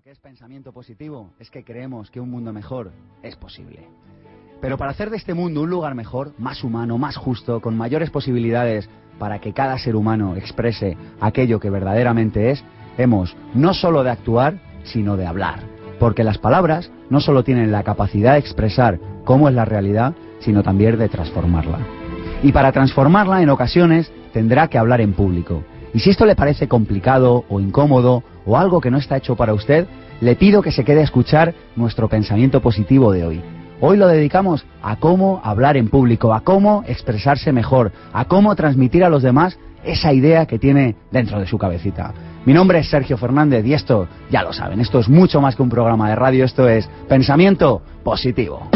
lo que es pensamiento positivo es que creemos que un mundo mejor es posible. Pero para hacer de este mundo un lugar mejor, más humano, más justo, con mayores posibilidades para que cada ser humano exprese aquello que verdaderamente es, hemos no solo de actuar, sino de hablar. Porque las palabras no solo tienen la capacidad de expresar cómo es la realidad, sino también de transformarla. Y para transformarla en ocasiones tendrá que hablar en público. Y si esto le parece complicado o incómodo o algo que no está hecho para usted, le pido que se quede a escuchar nuestro pensamiento positivo de hoy. Hoy lo dedicamos a cómo hablar en público, a cómo expresarse mejor, a cómo transmitir a los demás esa idea que tiene dentro de su cabecita. Mi nombre es Sergio Fernández y esto, ya lo saben, esto es mucho más que un programa de radio, esto es pensamiento positivo.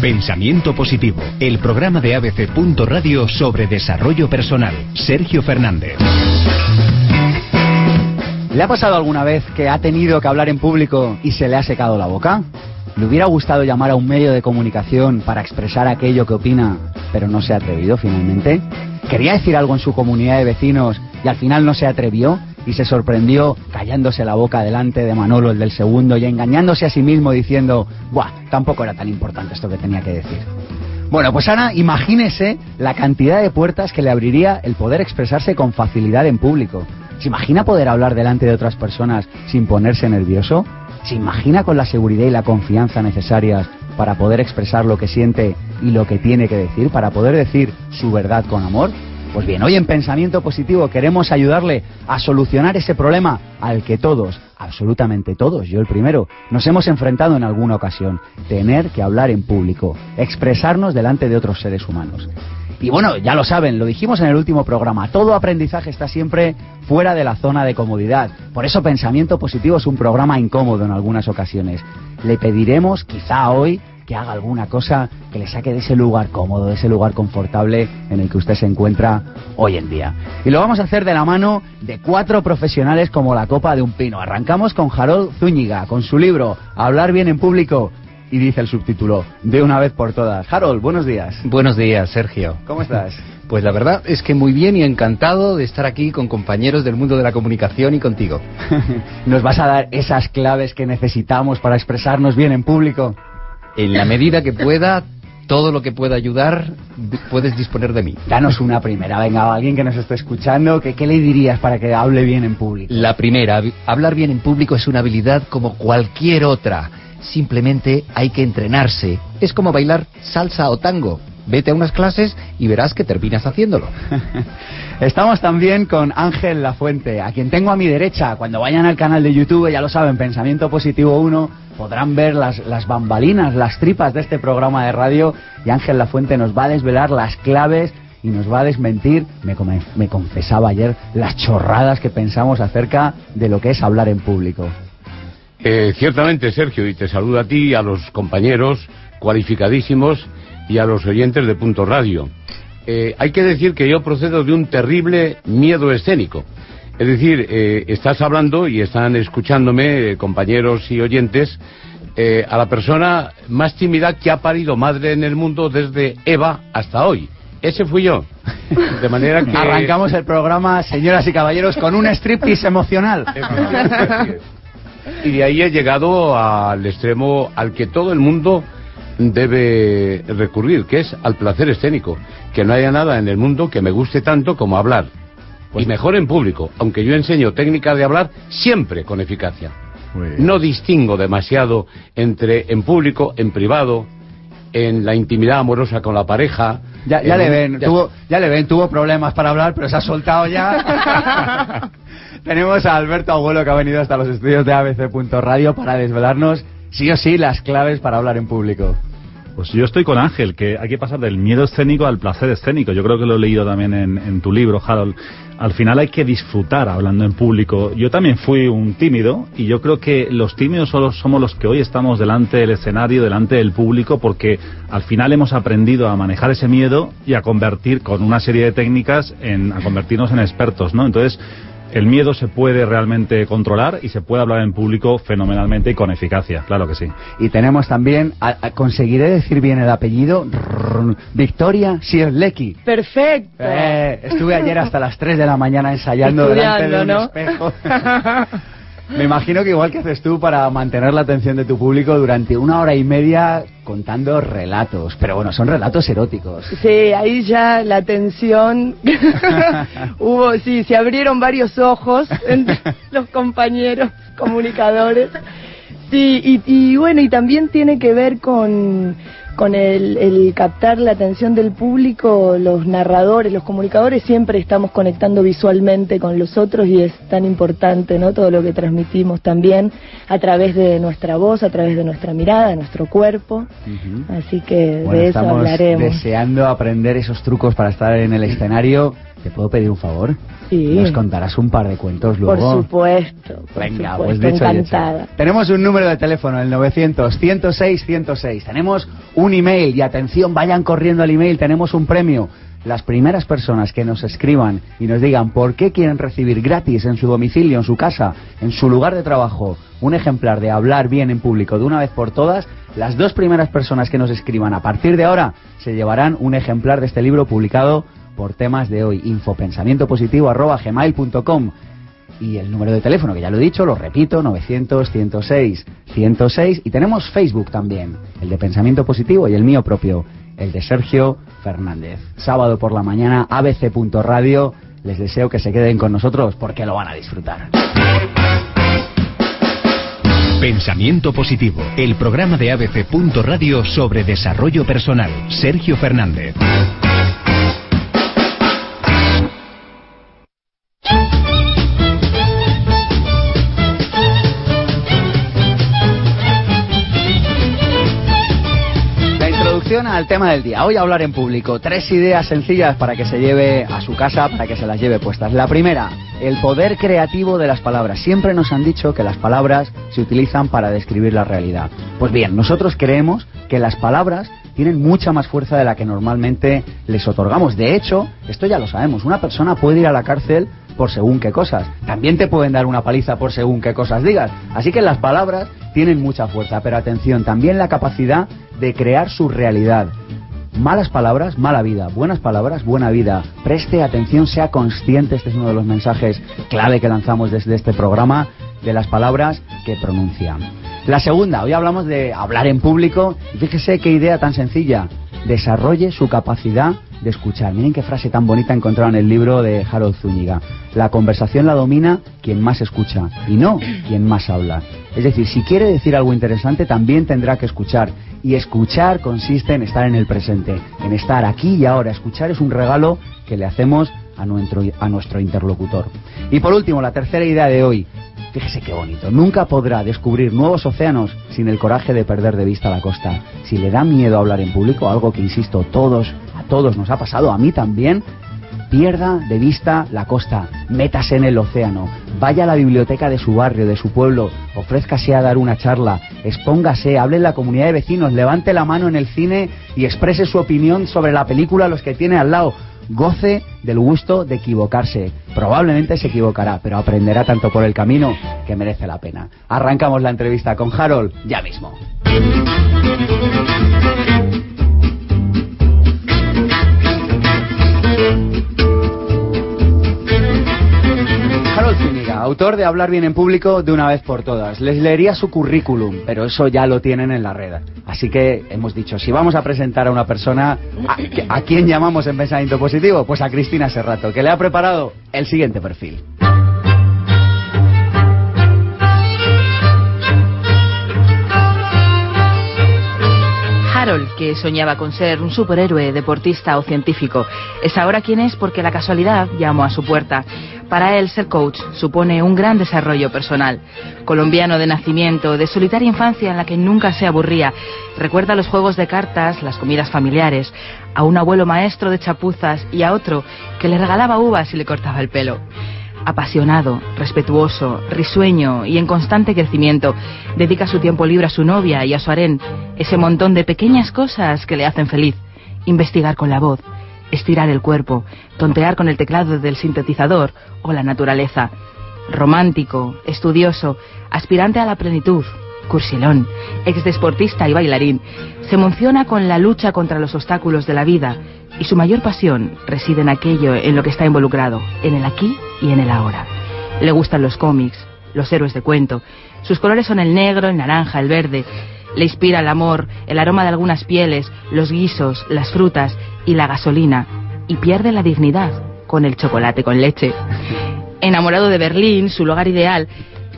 Pensamiento Positivo, el programa de ABC. Radio sobre desarrollo personal. Sergio Fernández. ¿Le ha pasado alguna vez que ha tenido que hablar en público y se le ha secado la boca? ¿Le hubiera gustado llamar a un medio de comunicación para expresar aquello que opina, pero no se ha atrevido finalmente? ¿Quería decir algo en su comunidad de vecinos y al final no se atrevió y se sorprendió callándose la boca delante de Manolo, el del segundo, y engañándose a sí mismo diciendo, ¡buah! Tampoco era tan importante esto que tenía que decir. Bueno, pues Ana, imagínese la cantidad de puertas que le abriría el poder expresarse con facilidad en público. ¿Se imagina poder hablar delante de otras personas sin ponerse nervioso? ¿Se imagina con la seguridad y la confianza necesarias para poder expresar lo que siente y lo que tiene que decir, para poder decir su verdad con amor? Pues bien, hoy en Pensamiento Positivo queremos ayudarle a solucionar ese problema al que todos, absolutamente todos, yo el primero, nos hemos enfrentado en alguna ocasión, tener que hablar en público, expresarnos delante de otros seres humanos. Y bueno, ya lo saben, lo dijimos en el último programa, todo aprendizaje está siempre fuera de la zona de comodidad. Por eso Pensamiento Positivo es un programa incómodo en algunas ocasiones. Le pediremos, quizá hoy, que haga alguna cosa que le saque de ese lugar cómodo, de ese lugar confortable en el que usted se encuentra hoy en día. Y lo vamos a hacer de la mano de cuatro profesionales como la copa de un pino. Arrancamos con Harold Zúñiga, con su libro Hablar bien en público y dice el subtítulo, de una vez por todas. Harold, buenos días. Buenos días, Sergio. ¿Cómo estás? Pues la verdad es que muy bien y encantado de estar aquí con compañeros del mundo de la comunicación y contigo. ¿Nos vas a dar esas claves que necesitamos para expresarnos bien en público? En la medida que pueda, todo lo que pueda ayudar, puedes disponer de mí. Danos una primera, venga, alguien que nos esté escuchando, que, ¿qué le dirías para que hable bien en público? La primera, hablar bien en público es una habilidad como cualquier otra simplemente hay que entrenarse. Es como bailar salsa o tango. Vete a unas clases y verás que terminas haciéndolo. Estamos también con Ángel Lafuente, a quien tengo a mi derecha. Cuando vayan al canal de YouTube, ya lo saben, Pensamiento Positivo 1, podrán ver las, las bambalinas, las tripas de este programa de radio. Y Ángel Lafuente nos va a desvelar las claves y nos va a desmentir, me, me confesaba ayer, las chorradas que pensamos acerca de lo que es hablar en público. Eh, ciertamente, Sergio, y te saludo a ti, a los compañeros cualificadísimos y a los oyentes de Punto Radio. Eh, hay que decir que yo procedo de un terrible miedo escénico. Es decir, eh, estás hablando y están escuchándome, compañeros y oyentes, a la persona más tímida que ha parido madre en el mundo desde Eva hasta hoy. Ese fui yo. De manera que... Arrancamos el programa, señoras y caballeros, con un striptease emocional. Y de ahí he llegado al extremo al que todo el mundo debe recurrir, que es al placer escénico. Que no haya nada en el mundo que me guste tanto como hablar. Pues y mejor en público, aunque yo enseño técnicas de hablar siempre con eficacia. No distingo demasiado entre en público, en privado, en la intimidad amorosa con la pareja. Ya, ya le ven, tuvo, ya le ven, tuvo problemas para hablar, pero se ha soltado ya. Tenemos a Alberto Abuelo que ha venido hasta los estudios de ABC.radio para desvelarnos sí o sí las claves para hablar en público. Pues yo estoy con Ángel, que hay que pasar del miedo escénico al placer escénico. Yo creo que lo he leído también en, tu libro, Harold. Al final hay que disfrutar hablando en público. Yo también fui un tímido y yo creo que los tímidos solo somos los que hoy estamos delante del escenario, delante del público, porque al final hemos aprendido a manejar ese miedo y a convertir con una serie de técnicas en, a convertirnos en expertos, ¿no? Entonces, el miedo se puede realmente controlar y se puede hablar en público fenomenalmente y con eficacia, claro que sí. Y tenemos también, conseguiré decir bien el apellido, Victoria Sierlecki. Perfecto. Eh, estuve ayer hasta las 3 de la mañana ensayando delante de un espejo. Me imagino que igual que haces tú para mantener la atención de tu público durante una hora y media contando relatos, pero bueno, son relatos eróticos. Sí, ahí ya la atención hubo, sí, se abrieron varios ojos entre los compañeros comunicadores. Sí, y bueno, y también tiene que ver con con el, captar la atención del público, los narradores, los comunicadores siempre estamos conectando visualmente con los otros y es tan importante, ¿no? Todo lo que transmitimos también a través de nuestra voz, a través de nuestra mirada, de nuestro cuerpo. Así que de eso hablaremos. Deseando aprender esos trucos para estar en el escenario. ¿Te puedo pedir un favor? Sí. Nos contarás un par de cuentos luego. Por supuesto. Venga, pues dicho encantada. Tenemos un número de teléfono, el 900 106 106. Tenemos un email y atención, vayan corriendo al email, tenemos un premio. Las primeras personas que nos escriban y nos digan por qué quieren recibir gratis en su domicilio, en su casa, en su lugar de trabajo, un ejemplar de hablar bien en público de una vez por todas, las dos primeras personas que nos escriban a partir de ahora se llevarán un ejemplar de este libro publicado por temas de hoy. infopensamientopositivo.gmail.com y el número de teléfono, que ya lo he dicho, lo repito, 900-106-106. Y tenemos Facebook también, el de Pensamiento Positivo y el mío propio, el de Sergio Fernández. Sábado por la mañana, abc.radio. Les deseo que se queden con nosotros porque lo van a disfrutar. Pensamiento Positivo, el programa de abc.radio sobre desarrollo personal. Sergio Fernández. Al tema del día. Hoy hablar en público. Tres ideas sencillas para que se lleve a su casa, para que se las lleve puestas. La primera, el poder creativo de las palabras. Siempre nos han dicho que las palabras se utilizan para describir la realidad. Pues bien, nosotros creemos que las palabras tienen mucha más fuerza de la que normalmente les otorgamos. De hecho, esto ya lo sabemos, una persona puede ir a la cárcel por según qué cosas. También te pueden dar una paliza por según qué cosas digas. Así que las palabras tienen mucha fuerza, pero atención, también la capacidad de crear su realidad. Malas palabras, mala vida. Buenas palabras, buena vida. Preste atención, sea consciente. Este es uno de los mensajes clave que lanzamos desde este programa de las palabras que pronuncia. La segunda, hoy hablamos de hablar en público. Fíjese qué idea tan sencilla. Desarrolle su capacidad de escuchar. Miren qué frase tan bonita encontraron en el libro de Harold Zúñiga. La conversación la domina quien más escucha y no quien más habla. Es decir, si quiere decir algo interesante, también tendrá que escuchar. Y escuchar consiste en estar en el presente, en estar aquí y ahora. Escuchar es un regalo que le hacemos a nuestro, a nuestro interlocutor. Y por último, la tercera idea de hoy. Fíjese qué bonito. Nunca podrá descubrir nuevos océanos sin el coraje de perder de vista la costa. Si le da miedo hablar en público, algo que insisto, todos, a todos nos ha pasado, a mí también, pierda de vista la costa, métase en el océano, vaya a la biblioteca de su barrio, de su pueblo, ofrézcase a dar una charla, expóngase, hable en la comunidad de vecinos, levante la mano en el cine y exprese su opinión sobre la película a los que tiene al lado. Goce del gusto de equivocarse. Probablemente se equivocará, pero aprenderá tanto por el camino que merece la pena. Arrancamos la entrevista con Harold ya mismo. Autor de Hablar bien en público de una vez por todas. Les leería su currículum, pero eso ya lo tienen en la red. Así que hemos dicho, si vamos a presentar a una persona, ¿a, ¿a quién llamamos en pensamiento positivo? Pues a Cristina Serrato, que le ha preparado el siguiente perfil. Harold, que soñaba con ser un superhéroe, deportista o científico, es ahora quien es porque la casualidad llamó a su puerta. Para él, ser coach supone un gran desarrollo personal. Colombiano de nacimiento, de solitaria infancia en la que nunca se aburría, recuerda los juegos de cartas, las comidas familiares, a un abuelo maestro de chapuzas y a otro que le regalaba uvas y le cortaba el pelo apasionado, respetuoso, risueño y en constante crecimiento, dedica su tiempo libre a su novia y a su harén, ese montón de pequeñas cosas que le hacen feliz, investigar con la voz, estirar el cuerpo, tontear con el teclado del sintetizador o la naturaleza. Romántico, estudioso, aspirante a la plenitud, cursilón, exdesportista y bailarín, se emociona con la lucha contra los obstáculos de la vida y su mayor pasión reside en aquello en lo que está involucrado, en el aquí y en el ahora. Le gustan los cómics, los héroes de cuento. Sus colores son el negro, el naranja, el verde. Le inspira el amor, el aroma de algunas pieles, los guisos, las frutas y la gasolina. Y pierde la dignidad con el chocolate con leche. Enamorado de Berlín, su lugar ideal,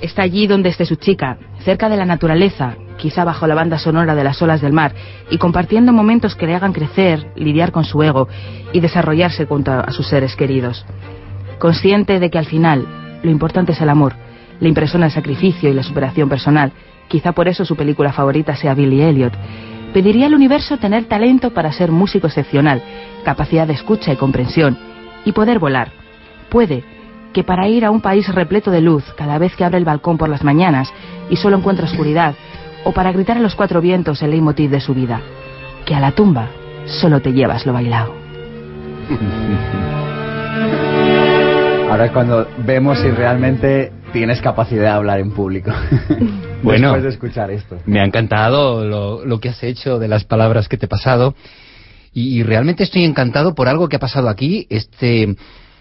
está allí donde esté su chica, cerca de la naturaleza, quizá bajo la banda sonora de las olas del mar, y compartiendo momentos que le hagan crecer, lidiar con su ego y desarrollarse junto a sus seres queridos. Consciente de que al final lo importante es el amor, le impresiona el sacrificio y la superación personal, quizá por eso su película favorita sea Billy Elliot, pediría al universo tener talento para ser músico excepcional, capacidad de escucha y comprensión, y poder volar. Puede que para ir a un país repleto de luz cada vez que abre el balcón por las mañanas y solo encuentra oscuridad, o para gritar a los cuatro vientos el leitmotiv de su vida, que a la tumba solo te llevas lo bailado. Ahora es cuando vemos si realmente tienes capacidad de hablar en público. Bueno, Después de escuchar esto. Me ha encantado lo, lo que has hecho de las palabras que te he pasado y, y realmente estoy encantado por algo que ha pasado aquí, este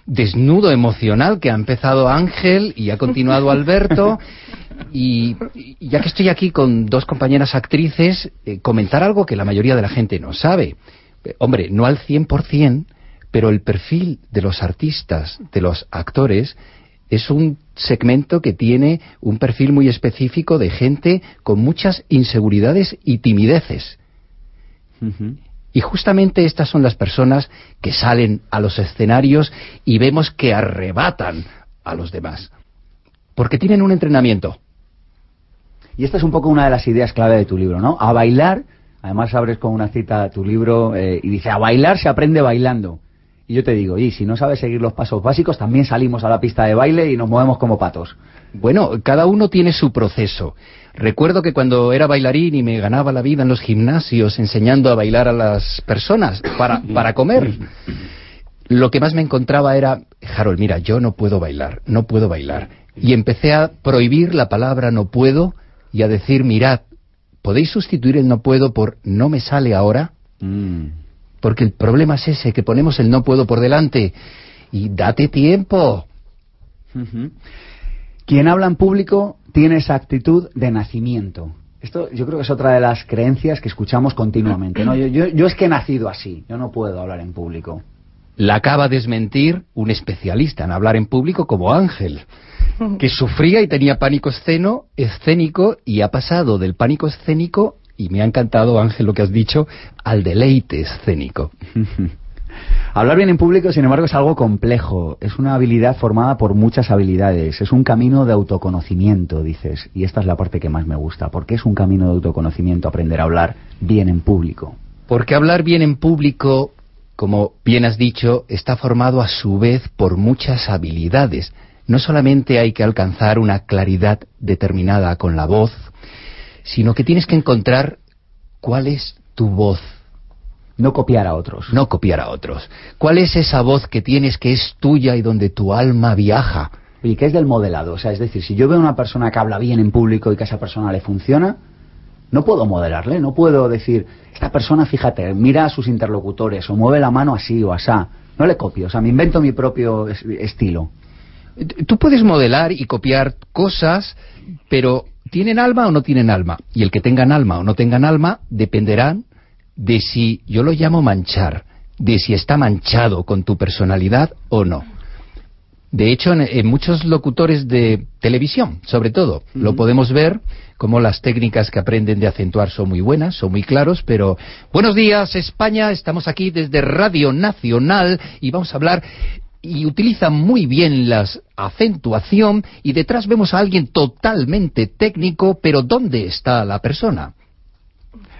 desnudo emocional que ha empezado Ángel y ha continuado Alberto. Y, y ya que estoy aquí con dos compañeras actrices, eh, comentar algo que la mayoría de la gente no sabe. Eh, hombre, no al 100%, pero el perfil de los artistas, de los actores, es un segmento que tiene un perfil muy específico de gente con muchas inseguridades y timideces. Y justamente estas son las personas que salen a los escenarios y vemos que arrebatan a los demás. Porque tienen un entrenamiento. Y esta es un poco una de las ideas clave de tu libro, ¿no? A bailar, además abres con una cita tu libro eh, y dice, a bailar se aprende bailando. Y yo te digo, y si no sabes seguir los pasos básicos, también salimos a la pista de baile y nos movemos como patos. Bueno, cada uno tiene su proceso. Recuerdo que cuando era bailarín y me ganaba la vida en los gimnasios enseñando a bailar a las personas para, para comer, lo que más me encontraba era, Harold, mira, yo no puedo bailar, no puedo bailar. Y empecé a prohibir la palabra no puedo y a decir, mirad, ¿podéis sustituir el no puedo por no me sale ahora? Porque el problema es ese, que ponemos el no puedo por delante. Y date tiempo. Quien habla en público tiene esa actitud de nacimiento. Esto yo creo que es otra de las creencias que escuchamos continuamente. ¿no? Yo, yo, yo es que he nacido así, yo no puedo hablar en público. La acaba de desmentir un especialista en hablar en público como Ángel, que sufría y tenía pánico esceno, escénico y ha pasado del pánico escénico, y me ha encantado Ángel lo que has dicho, al deleite escénico. Hablar bien en público, sin embargo, es algo complejo. Es una habilidad formada por muchas habilidades. Es un camino de autoconocimiento, dices. Y esta es la parte que más me gusta. ¿Por qué es un camino de autoconocimiento aprender a hablar bien en público? Porque hablar bien en público, como bien has dicho, está formado a su vez por muchas habilidades. No solamente hay que alcanzar una claridad determinada con la voz, sino que tienes que encontrar cuál es tu voz. No copiar a otros. No copiar a otros. ¿Cuál es esa voz que tienes que es tuya y donde tu alma viaja? ¿Y qué es del modelado? O sea, es decir, si yo veo a una persona que habla bien en público y que a esa persona le funciona, no puedo modelarle, no puedo decir, esta persona, fíjate, mira a sus interlocutores o mueve la mano así o asá. No le copio, o sea, me invento mi propio es- estilo. Tú puedes modelar y copiar cosas, pero ¿tienen alma o no tienen alma? Y el que tengan alma o no tengan alma dependerán de si, yo lo llamo manchar, de si está manchado con tu personalidad o no. De hecho, en, en muchos locutores de televisión, sobre todo, lo podemos ver como las técnicas que aprenden de acentuar son muy buenas, son muy claros, pero buenos días España, estamos aquí desde Radio Nacional y vamos a hablar y utilizan muy bien la acentuación y detrás vemos a alguien totalmente técnico, pero ¿dónde está la persona?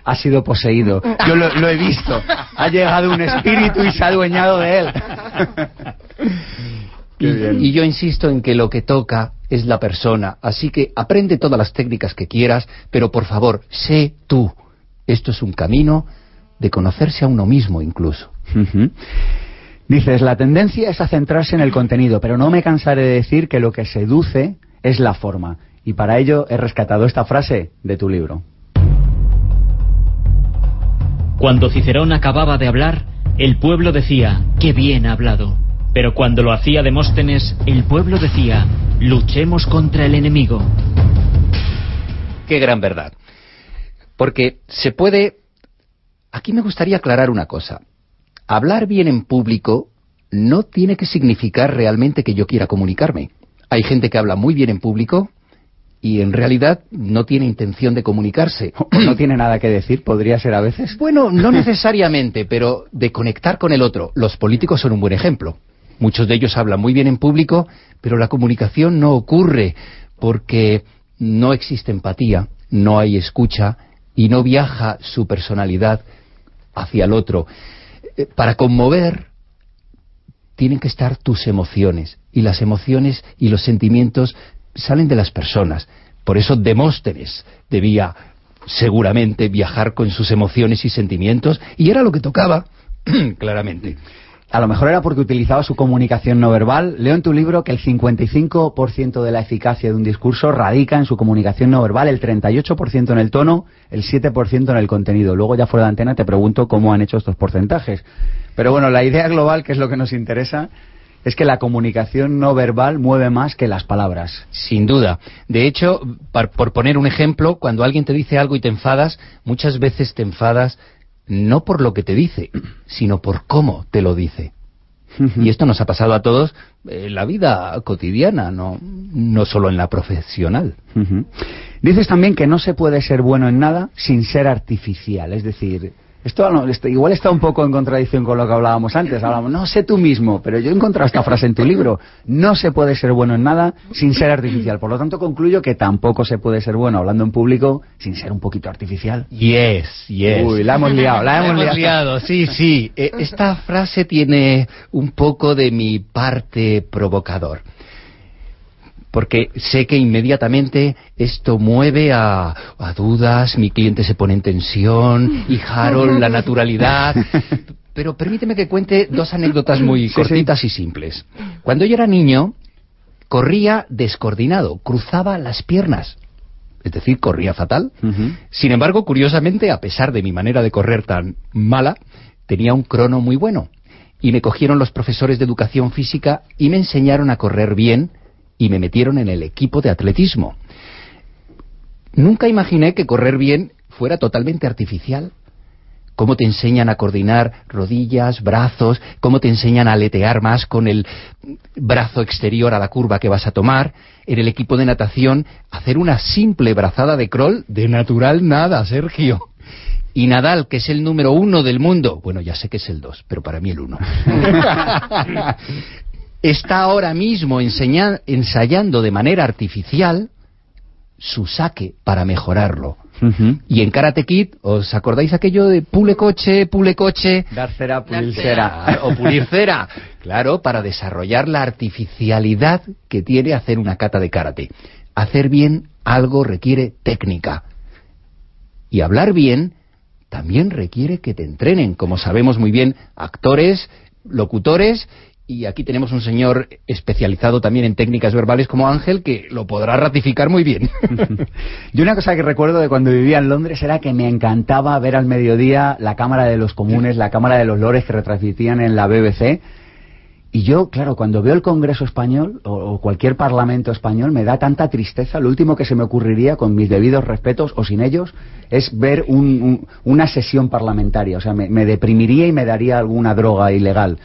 Ha sido poseído. Yo lo, lo he visto. Ha llegado un espíritu y se ha adueñado de él. Y, y yo insisto en que lo que toca es la persona, así que aprende todas las técnicas que quieras, pero por favor, sé tú. Esto es un camino de conocerse a uno mismo incluso. Dices, la tendencia es a centrarse en el contenido, pero no me cansaré de decir que lo que seduce es la forma. Y para ello he rescatado esta frase de tu libro. Cuando Cicerón acababa de hablar, el pueblo decía, qué bien ha hablado. Pero cuando lo hacía Demóstenes, el pueblo decía, luchemos contra el enemigo. Qué gran verdad. Porque se puede... Aquí me gustaría aclarar una cosa. Hablar bien en público no tiene que significar realmente que yo quiera comunicarme. Hay gente que habla muy bien en público y en realidad no tiene intención de comunicarse. O no tiene nada que decir, podría ser a veces. Bueno, no necesariamente, pero de conectar con el otro. Los políticos son un buen ejemplo. Muchos de ellos hablan muy bien en público, pero la comunicación no ocurre porque no existe empatía, no hay escucha y no viaja su personalidad hacia el otro. Eh, Para conmover tienen que estar tus emociones y las emociones y los sentimientos salen de las personas. Por eso Demóstenes debía seguramente viajar con sus emociones y sentimientos y era lo que tocaba claramente. A lo mejor era porque utilizaba su comunicación no verbal. Leo en tu libro que el 55% de la eficacia de un discurso radica en su comunicación no verbal, el 38% en el tono, el 7% en el contenido. Luego ya fuera de antena te pregunto cómo han hecho estos porcentajes. Pero bueno, la idea global, que es lo que nos interesa, es que la comunicación no verbal mueve más que las palabras. Sin duda. De hecho, par- por poner un ejemplo, cuando alguien te dice algo y te enfadas, muchas veces te enfadas no por lo que te dice, sino por cómo te lo dice. Y esto nos ha pasado a todos en la vida cotidiana, no, no solo en la profesional. Dices también que no se puede ser bueno en nada sin ser artificial, es decir, esto, no- esto igual está un poco en contradicción con lo que hablábamos antes. Hablamos, no sé tú mismo, pero yo he encontrado esta frase en tu libro. No se puede ser bueno en nada sin ser artificial. Por lo tanto, concluyo que tampoco se puede ser bueno hablando en público sin ser un poquito artificial. Yes, yes. Uy, la hemos liado, la hemos, liado. liado, sí, sí. Eh, esta frase tiene un poco de mi parte provocador. Porque sé que inmediatamente esto mueve a, a dudas, mi cliente se pone en tensión, y Harold, la naturalidad. Pero permíteme que cuente dos anécdotas muy Sí, cortitas y simples. Cuando yo era niño, corría descoordinado, cruzaba las piernas. Es decir, corría fatal. Sin embargo, curiosamente, a pesar de mi manera de correr tan mala, tenía un crono muy bueno. Y me cogieron los profesores de educación física y me enseñaron a correr bien y me metieron en el equipo de atletismo. Nunca imaginé que correr bien fuera totalmente artificial. Cómo te enseñan a coordinar rodillas, brazos, cómo te enseñan a aletear más con el brazo exterior a la curva que vas a tomar. En el equipo de natación, hacer una simple brazada de crawl, de natural nada, Sergio. Y Nadal, que es el número uno del mundo, bueno, ya sé que es el dos, pero para mí el uno, está ahora mismo enseña- ensayando de manera artificial su saque para mejorarlo. Y en Karate Kid, ¿os acordáis aquello de pule coche, pule coche? Dar cera, pulir cera. O pulir cera. Claro, para desarrollar la artificialidad que tiene hacer una kata de karate. Hacer bien algo requiere técnica. Y hablar bien también requiere que te entrenen, como sabemos muy bien, actores, locutores, y aquí tenemos un señor especializado también en técnicas verbales como Ángel, que lo podrá ratificar muy bien. Yo una cosa que recuerdo de cuando vivía en Londres era que me encantaba ver al mediodía la Cámara de los Comunes, la Cámara de los Lores que retransmitían en la BBC. Y yo, claro, cuando veo el Congreso español o, o cualquier parlamento español me da tanta tristeza. Lo último que se me ocurriría, con mis debidos respetos o sin ellos, es ver un- un- una sesión parlamentaria. O sea, me, me deprimiría y me daría alguna droga ilegal.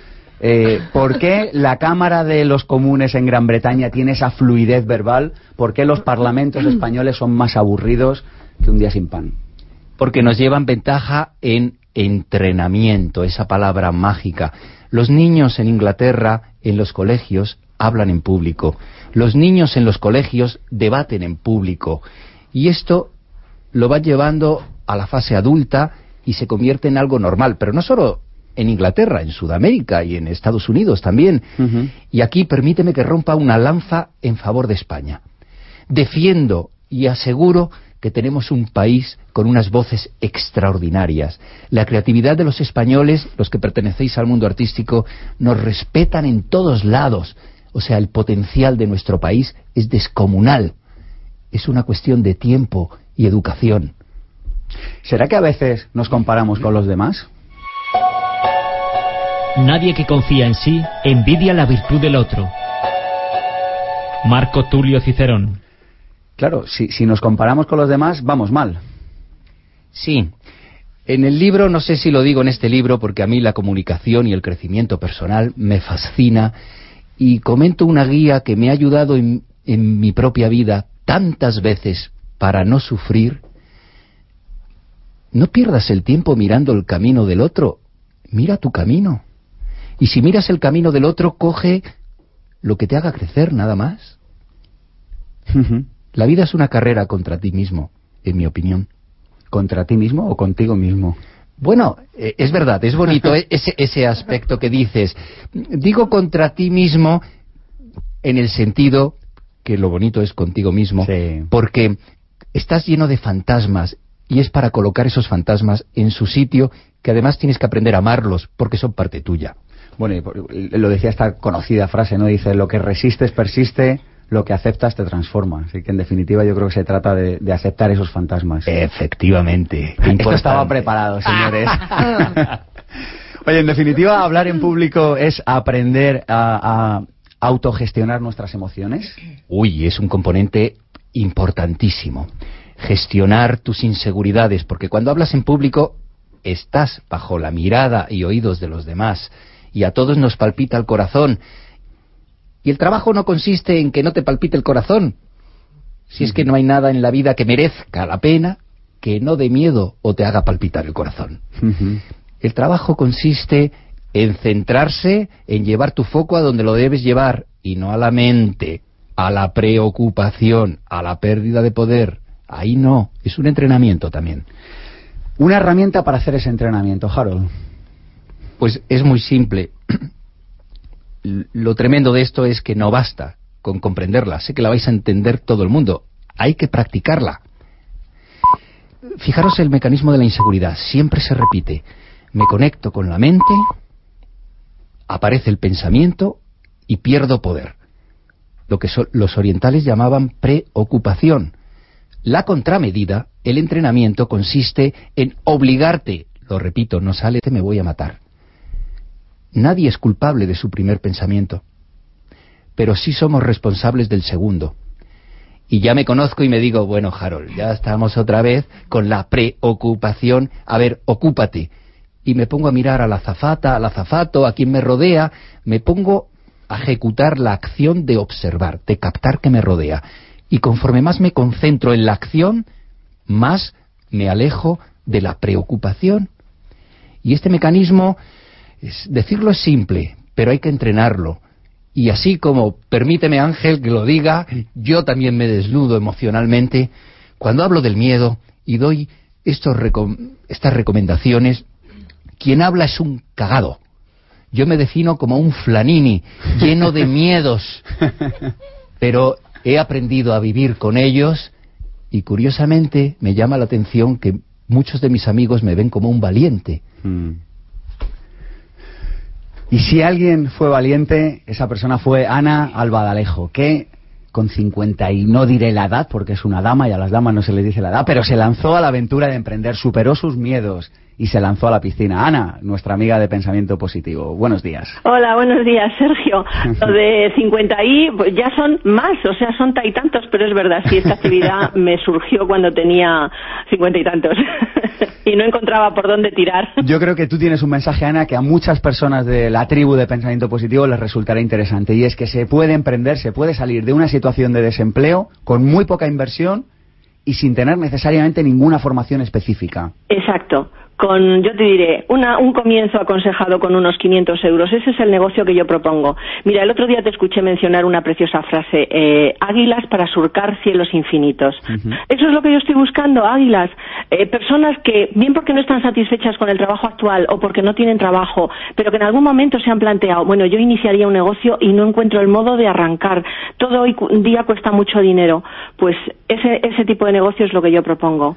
Eh, ¿Por qué la Cámara de los Comunes en Gran Bretaña tiene esa fluidez verbal? ¿Por qué los parlamentos españoles son más aburridos que un día sin pan? porque nos llevan ventaja en entrenamiento, esa palabra mágica. Los niños en Inglaterra, en los colegios, hablan en público. Los niños en los colegios debaten en público. Y esto lo va llevando a la fase adulta y se convierte en algo normal. Pero no solo en Inglaterra, en Sudamérica y en Estados Unidos también. Y aquí permíteme que rompa una lanza en favor de España. Defiendo y aseguro que tenemos un país con unas voces extraordinarias. La creatividad de los españoles, los que pertenecéis al mundo artístico, nos respetan en todos lados. O sea, el potencial de nuestro país es descomunal. Es una cuestión de tiempo y educación. ¿Será que a veces nos comparamos con los demás? Nadie que confía en sí envidia la virtud del otro. Marco Tulio Cicerón. Claro, si, si nos comparamos con los demás, vamos mal. Sí. En el libro, no sé si lo digo en este libro, porque a mí la comunicación y el crecimiento personal me fascina, y comento una guía que me ha ayudado en, en mi propia vida tantas veces para no sufrir. No pierdas el tiempo mirando el camino del otro, mira tu camino. Y si miras el camino del otro, coge lo que te haga crecer, nada más. La vida es una carrera contra ti mismo, en mi opinión. ¿Contra ti mismo o contigo mismo? Bueno, eh, es verdad, es bonito ese, ese aspecto que dices. Digo contra ti mismo en el sentido que lo bonito es contigo mismo, Sí. porque estás lleno de fantasmas y es para colocar esos fantasmas en su sitio que además tienes que aprender a amarlos porque son parte tuya. Bueno, y lo decía esta conocida frase, ¿no? Dice, lo que resistes persiste, lo que aceptas te transforma. Así que en definitiva yo creo que se trata de, de aceptar esos fantasmas. Efectivamente. Esto estaba preparado, señores. Oye, en definitiva, hablar en público es aprender a, a autogestionar nuestras emociones. Uy, es un componente importantísimo. Gestionar tus inseguridades, porque cuando hablas en público estás bajo la mirada y oídos de los demás y a todos nos palpita el corazón. Y el trabajo no consiste en que no te palpite el corazón. Si es que no hay nada en la vida que merezca la pena, que no dé miedo o te haga palpitar el corazón. El trabajo consiste en centrarse, en llevar tu foco a donde lo debes llevar y no a la mente, a la preocupación, a la pérdida de poder. Ahí no, es un entrenamiento también. Una herramienta para hacer ese entrenamiento, Harold. Pues es muy simple. Lo tremendo de esto es que no basta con comprenderla. Sé que la vais a entender todo el mundo. Hay que practicarla. Fijaros el mecanismo de la inseguridad. Siempre se repite. Me conecto con la mente, aparece el pensamiento y pierdo poder. Lo que los orientales llamaban preocupación. La contramedida, el entrenamiento, consiste en obligarte, lo repito, no sale, te me voy a matar. Nadie es culpable de su primer pensamiento, pero sí somos responsables del segundo. Y ya me conozco y me digo, bueno, Harold, ya estamos otra vez con la preocupación. A ver, ocúpate. Y me pongo a mirar a la azafata, al azafato, a quien me rodea, me pongo a ejecutar la acción de observar, de captar que me rodea. Y conforme más me concentro en la acción, más me alejo de la preocupación. Y este mecanismo, es- decirlo es simple, pero hay que entrenarlo. Y así como, permíteme Ángel que lo diga, yo también me desnudo emocionalmente cuando hablo del miedo y doy estos recom- estas recomendaciones. Quien habla es un cagado. Yo me defino como un flanini, lleno de miedos, pero he aprendido a vivir con ellos y curiosamente me llama la atención que muchos de mis amigos me ven como un valiente. Mm. Y si alguien fue valiente, esa persona fue Ana Albadalejo, que con 50 y no diré la edad porque es una dama y a las damas no se les dice la edad, pero se lanzó a la aventura de emprender, superó sus miedos y se lanzó a la piscina. Ana, nuestra amiga de pensamiento positivo. Buenos días. Hola, buenos días, Sergio. Lo de 50 y pues ya son más, o sea, son y tantos, pero es verdad, sí, esta actividad me surgió cuando tenía 50 y tantos y no encontraba por dónde tirar. Yo creo que tú tienes un mensaje, Ana, que a muchas personas de la tribu de pensamiento positivo les resultará interesante y es que se puede emprender, se puede salir de una situación de desempleo con muy poca inversión y sin tener necesariamente ninguna formación específica. Exacto. Con, yo te diré, una, un comienzo aconsejado con unos 500 euros. Ese es el negocio que yo propongo. Mira, el otro día te escuché mencionar una preciosa frase, eh, águilas para surcar cielos infinitos. Eso es lo que yo estoy buscando, águilas. Eh, personas que, bien porque no están satisfechas con el trabajo actual o porque no tienen trabajo, pero que en algún momento se han planteado, bueno, yo iniciaría un negocio y no encuentro el modo de arrancar. Todo hoy día cuesta mucho dinero. Pues ese, ese tipo de negocio es lo que yo propongo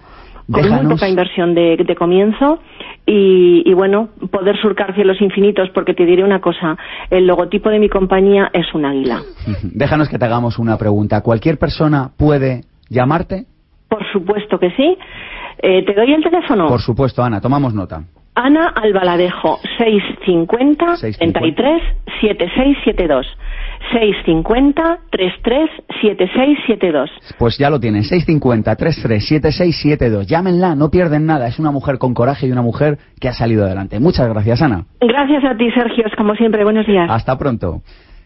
con muy Déjanos- poca inversión de, de comienzo y, y, bueno, poder surcar cielos infinitos, porque te diré una cosa, el logotipo de mi compañía es un águila. Déjanos que te hagamos una pregunta. ¿Cualquier persona puede llamarte? Por supuesto que sí. Eh, ¿Te doy el teléfono? Por supuesto, Ana, tomamos nota. Ana Albaladejo, 650 33 7672. 650 33 7672. Pues ya lo tienen, 650-337672. Llámenla, no pierden nada. Es una mujer con coraje y una mujer que ha salido adelante. Muchas gracias, Ana. Gracias a ti, Sergio. Como siempre, buenos días. Hasta pronto.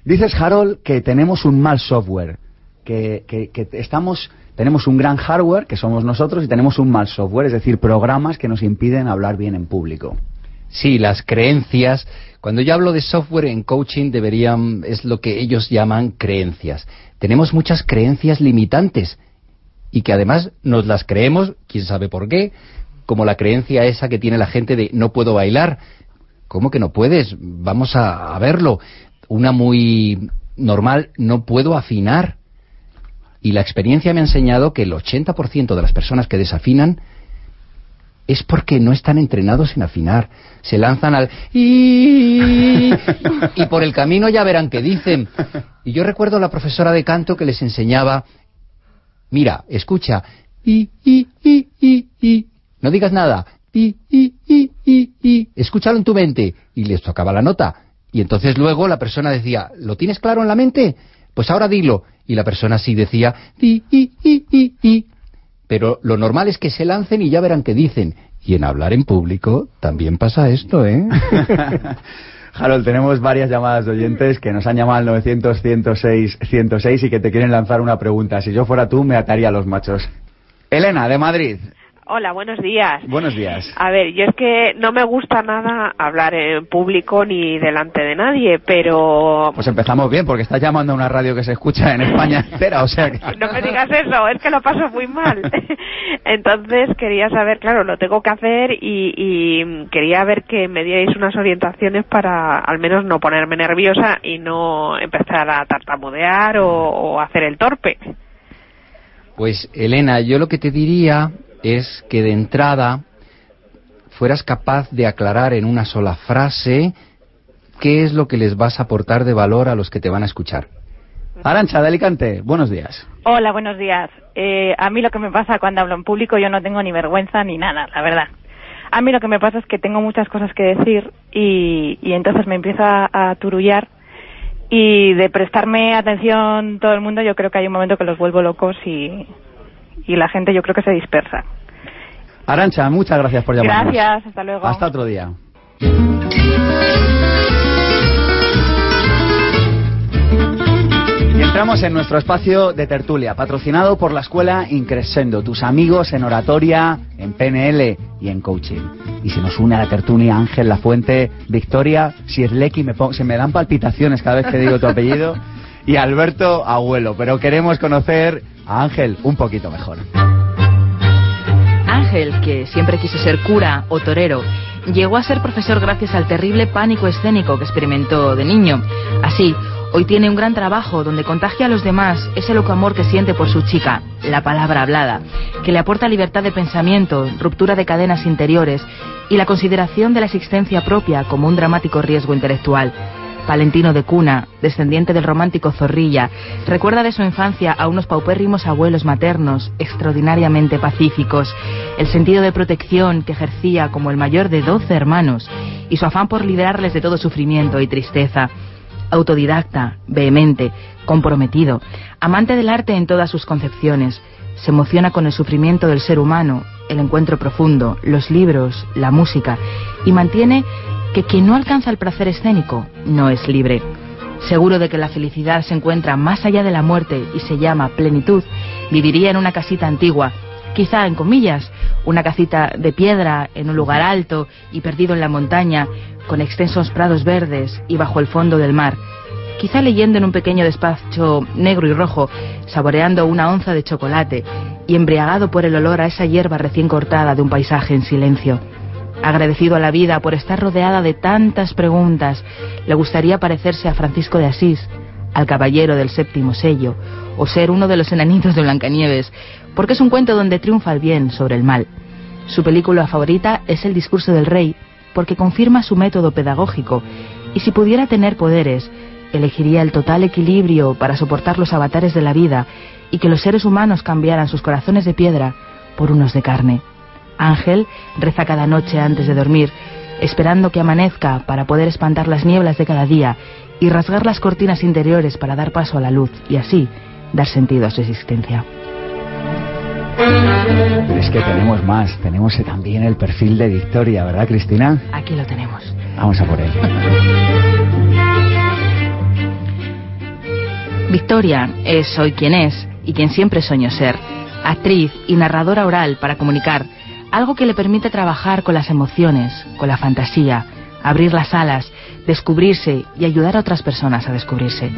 Dices, Harold, que tenemos un mal software, que, que- que estamos, tenemos un gran hardware, que somos nosotros, y tenemos un mal software, es decir, programas que nos impiden hablar bien en público. Sí, las creencias. Cuando yo hablo de software en coaching deberían es lo que ellos llaman creencias. Tenemos muchas creencias limitantes y que además nos las creemos, quién sabe por qué, como la creencia esa que tiene la gente de no puedo bailar. ¿Cómo que no puedes? Vamos a, verlo. Una muy normal, no puedo afinar. Y la experiencia me ha enseñado que el 80% de las personas que desafinan es porque no están entrenados en afinar. Se lanzan al y, y por el camino ya verán qué dicen. Y yo recuerdo a la profesora de canto que les enseñaba, mira, escucha, y, y, y, y, y, no digas nada, y, y, y, y, y, escúchalo en tu mente. Y les tocaba la nota. Y entonces luego la persona decía, ¿lo tienes claro en la mente? Pues ahora dilo. Y la persona sí decía, y, y, y, y, y. Pero lo normal es que se lancen y ya verán qué dicen. Y en hablar en público también pasa esto, ¿eh? Harold, tenemos varias llamadas de oyentes que nos han llamado al 900 106 106 y que te quieren lanzar una pregunta. Si yo fuera tú, me ataría a los machos. Elena, de Madrid. Hola, buenos días. Buenos días. A ver, yo es que no me gusta nada hablar en público ni delante de nadie, pero Pues empezamos bien, porque estás llamando a una radio que se escucha en España entera, o sea que... no me digas eso, es que lo paso muy mal. Entonces quería saber, claro, lo tengo que hacer y, y quería ver que me dierais unas orientaciones para al menos no ponerme nerviosa y no empezar a tartamudear o, o hacer el torpe. Pues Elena, yo lo que te diría es que de entrada fueras capaz de aclarar en una sola frase qué es lo que les vas a aportar de valor a los que te van a escuchar. Arancha, de Alicante, buenos días. Hola, buenos días. Eh, a mí lo que me pasa cuando hablo en público, yo no tengo ni vergüenza ni nada, la verdad. A mí lo que me pasa es que tengo muchas cosas que decir y, y entonces me empieza a turullar y de prestarme atención todo el mundo, yo creo que hay un momento que los vuelvo locos y, y la gente yo creo que se dispersa. Arancha, muchas gracias por llamarnos. Gracias, hasta luego. Hasta otro día. Y entramos en nuestro espacio de tertulia, patrocinado por la escuela Increscendo, tus amigos en oratoria, en PNL y en coaching. Y se nos une a la tertulia Ángel La Fuente, Victoria Sierlecki, me pon- se me dan palpitaciones cada vez que digo tu apellido, y Alberto Abuelo, pero queremos conocer a Ángel un poquito mejor. Ángel, que siempre quiso ser cura o torero, llegó a ser profesor gracias al terrible pánico escénico que experimentó de niño. Así, hoy tiene un gran trabajo donde contagia a los demás ese loco amor que siente por su chica, la palabra hablada, que le aporta libertad de pensamiento, ruptura de cadenas interiores y la consideración de la existencia propia como un dramático riesgo intelectual. Palentino de cuna, descendiente del romántico Zorrilla, recuerda de su infancia a unos paupérrimos abuelos maternos, extraordinariamente pacíficos, el sentido de protección que ejercía como el mayor de doce hermanos y su afán por liberarles de todo sufrimiento y tristeza. Autodidacta, vehemente, comprometido, amante del arte en todas sus concepciones, se emociona con el sufrimiento del ser humano, el encuentro profundo, los libros, la música, y mantiene que quien no alcanza el placer escénico no es libre. Seguro de que la felicidad se encuentra más allá de la muerte y se llama plenitud, viviría en una casita antigua, quizá en comillas, una casita de piedra en un lugar alto y perdido en la montaña, con extensos prados verdes y bajo el fondo del mar. Quizá leyendo en un pequeño despacho negro y rojo, saboreando una onza de chocolate y embriagado por el olor a esa hierba recién cortada de un paisaje en silencio. Agradecido a la vida por estar rodeada de tantas preguntas, le gustaría parecerse a Francisco de Asís, al caballero del séptimo sello, o ser uno de los enanitos de Blancanieves, porque es un cuento donde triunfa el bien sobre el mal. Su película favorita es El discurso del rey, porque confirma su método pedagógico, y si pudiera tener poderes, elegiría el total equilibrio para soportar los avatares de la vida y que los seres humanos cambiaran sus corazones de piedra por unos de carne. Ángel reza cada noche antes de dormir, esperando que amanezca para poder espantar las nieblas de cada día y rasgar las cortinas interiores para dar paso a la luz y así dar sentido a su existencia. Pero es que tenemos más, tenemos también el perfil de Victoria, ¿verdad, Cristina? Aquí lo tenemos. Vamos a por él. Victoria es hoy quien es y quien siempre soñó ser, actriz y narradora oral para comunicar, algo que le permite trabajar con las emociones, con la fantasía, abrir las alas, descubrirse y ayudar a otras personas a descubrirse.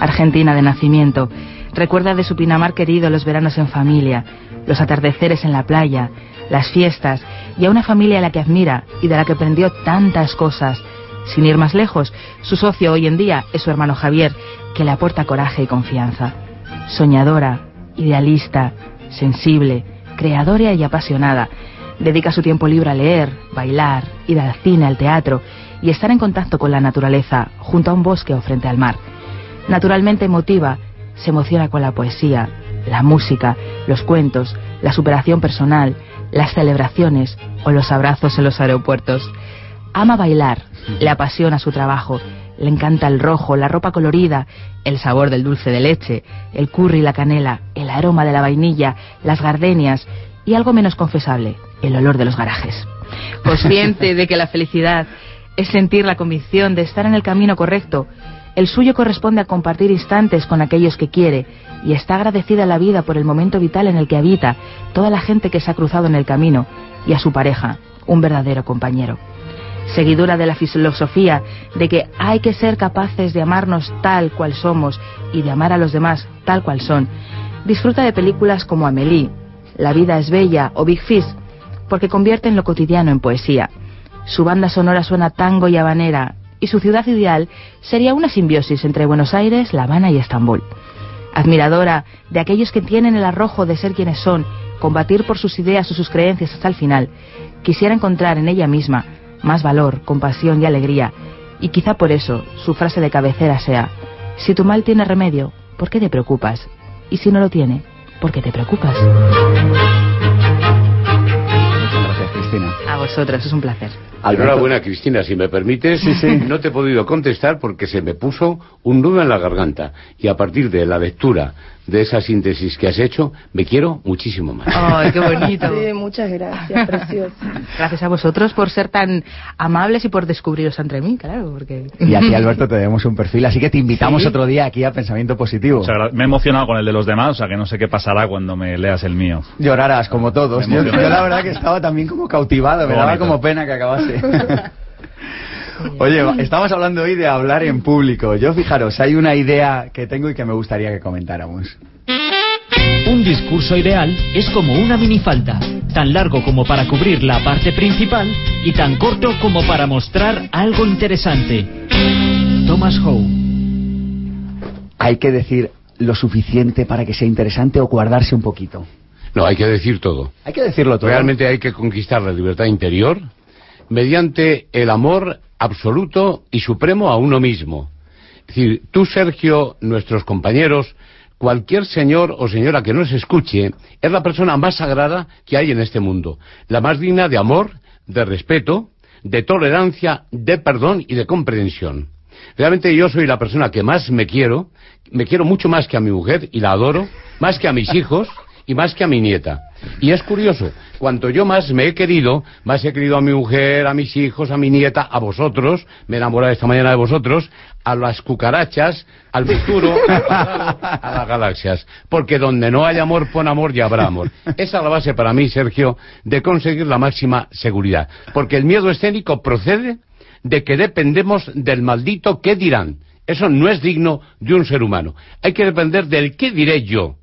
Argentina de nacimiento, recuerda de su Pinamar querido los veranos en familia, los atardeceres en la playa, las fiestas y a una familia a la que admira y de la que aprendió tantas cosas. Sin ir más lejos, su socio hoy en día es su hermano Javier, que le aporta coraje y confianza. Soñadora, idealista, sensible, creadora y apasionada, dedica su tiempo libre a leer, bailar, ir al cine, al teatro y estar en contacto con la naturaleza, junto a un bosque o frente al mar. Naturalmente emotiva, se emociona con la poesía, la música, los cuentos, la superación personal, las celebraciones o los abrazos en los aeropuertos. Ama bailar, le apasiona su trabajo, le encanta el rojo, la ropa colorida, el sabor del dulce de leche, el curry y la canela, el aroma de la vainilla, las gardenias y algo menos confesable, el olor de los garajes. Consciente de que la felicidad es sentir la convicción de estar en el camino correcto, el suyo corresponde a compartir instantes con aquellos que quiere y está agradecida a la vida por el momento vital en el que habita, toda la gente que se ha cruzado en el camino y a su pareja, un verdadero compañero. Seguidora de la filosofía de que hay que ser capaces de amarnos tal cual somos y de amar a los demás tal cual son, disfruta de películas como Amélie, La vida es bella o Big Fish, porque convierten lo cotidiano en poesía. Su banda sonora suena tango y habanera, y su ciudad ideal sería una simbiosis entre Buenos Aires, La Habana y Estambul. Admiradora de aquellos que tienen el arrojo de ser quienes son, combatir por sus ideas o sus creencias hasta el final, quisiera encontrar en ella misma más valor, compasión y alegría, y quizá por eso su frase de cabecera sea, si tu mal tiene remedio, ¿por qué te preocupas? Y si no lo tiene, ¿por qué te preocupas? Gracias, Cristina. A vosotros, es un placer. Enhorabuena, Cristina, si me permites. No te he podido contestar porque se me puso un nudo en la garganta. Y a partir de la lectura de esa síntesis que has hecho, me quiero muchísimo más. ¡Ay, qué bonito! Sí, muchas gracias, precioso. Gracias a vosotros por ser tan amables y por descubriros entre mí, claro, porque... Y aquí, Alberto, te demos un perfil, así que te invitamos Sí. otro día aquí a Pensamiento Positivo. O sea, me he emocionado con el de los demás, o sea que no sé qué pasará cuando me leas el mío. Llorarás, como todos. Yo, yo la verdad que estaba también como cautivado, me daba como pena que acabase. Oye, estamos hablando hoy de hablar en público. Yo, fijaros, hay una idea que tengo y que me gustaría que comentáramos. Un discurso ideal es como una minifalda, tan largo como para cubrir la parte principal y tan corto como para mostrar algo interesante. Thomas Howe. Hay que decir lo suficiente para que sea interesante o guardarse un poquito. No, hay que decir todo. Hay que decirlo todo. Realmente hay que conquistar la libertad interior mediante el amor absoluto y supremo a uno mismo. Es decir, tú, Sergio, nuestros compañeros, cualquier señor o señora que nos escuche, es la persona más sagrada que hay en este mundo. La más digna de amor, de respeto, de tolerancia, de perdón y de comprensión. Realmente yo soy la persona que más me quiero, me quiero mucho más que a mi mujer y la adoro, más que a mis hijos y más que a mi nieta. Y es curioso, cuanto yo más me he querido, más he querido a mi mujer, a mis hijos, a mi nieta, a vosotros, me he enamorado esta mañana de vosotros, a las cucarachas, al futuro, al pasado, a las galaxias. Porque donde no hay amor, pon amor y habrá amor. Esa es la base para mí, Sergio, de conseguir la máxima seguridad. Porque el miedo escénico procede de que dependemos del maldito qué dirán. Eso no es digno de un ser humano. Hay que depender del qué diré yo.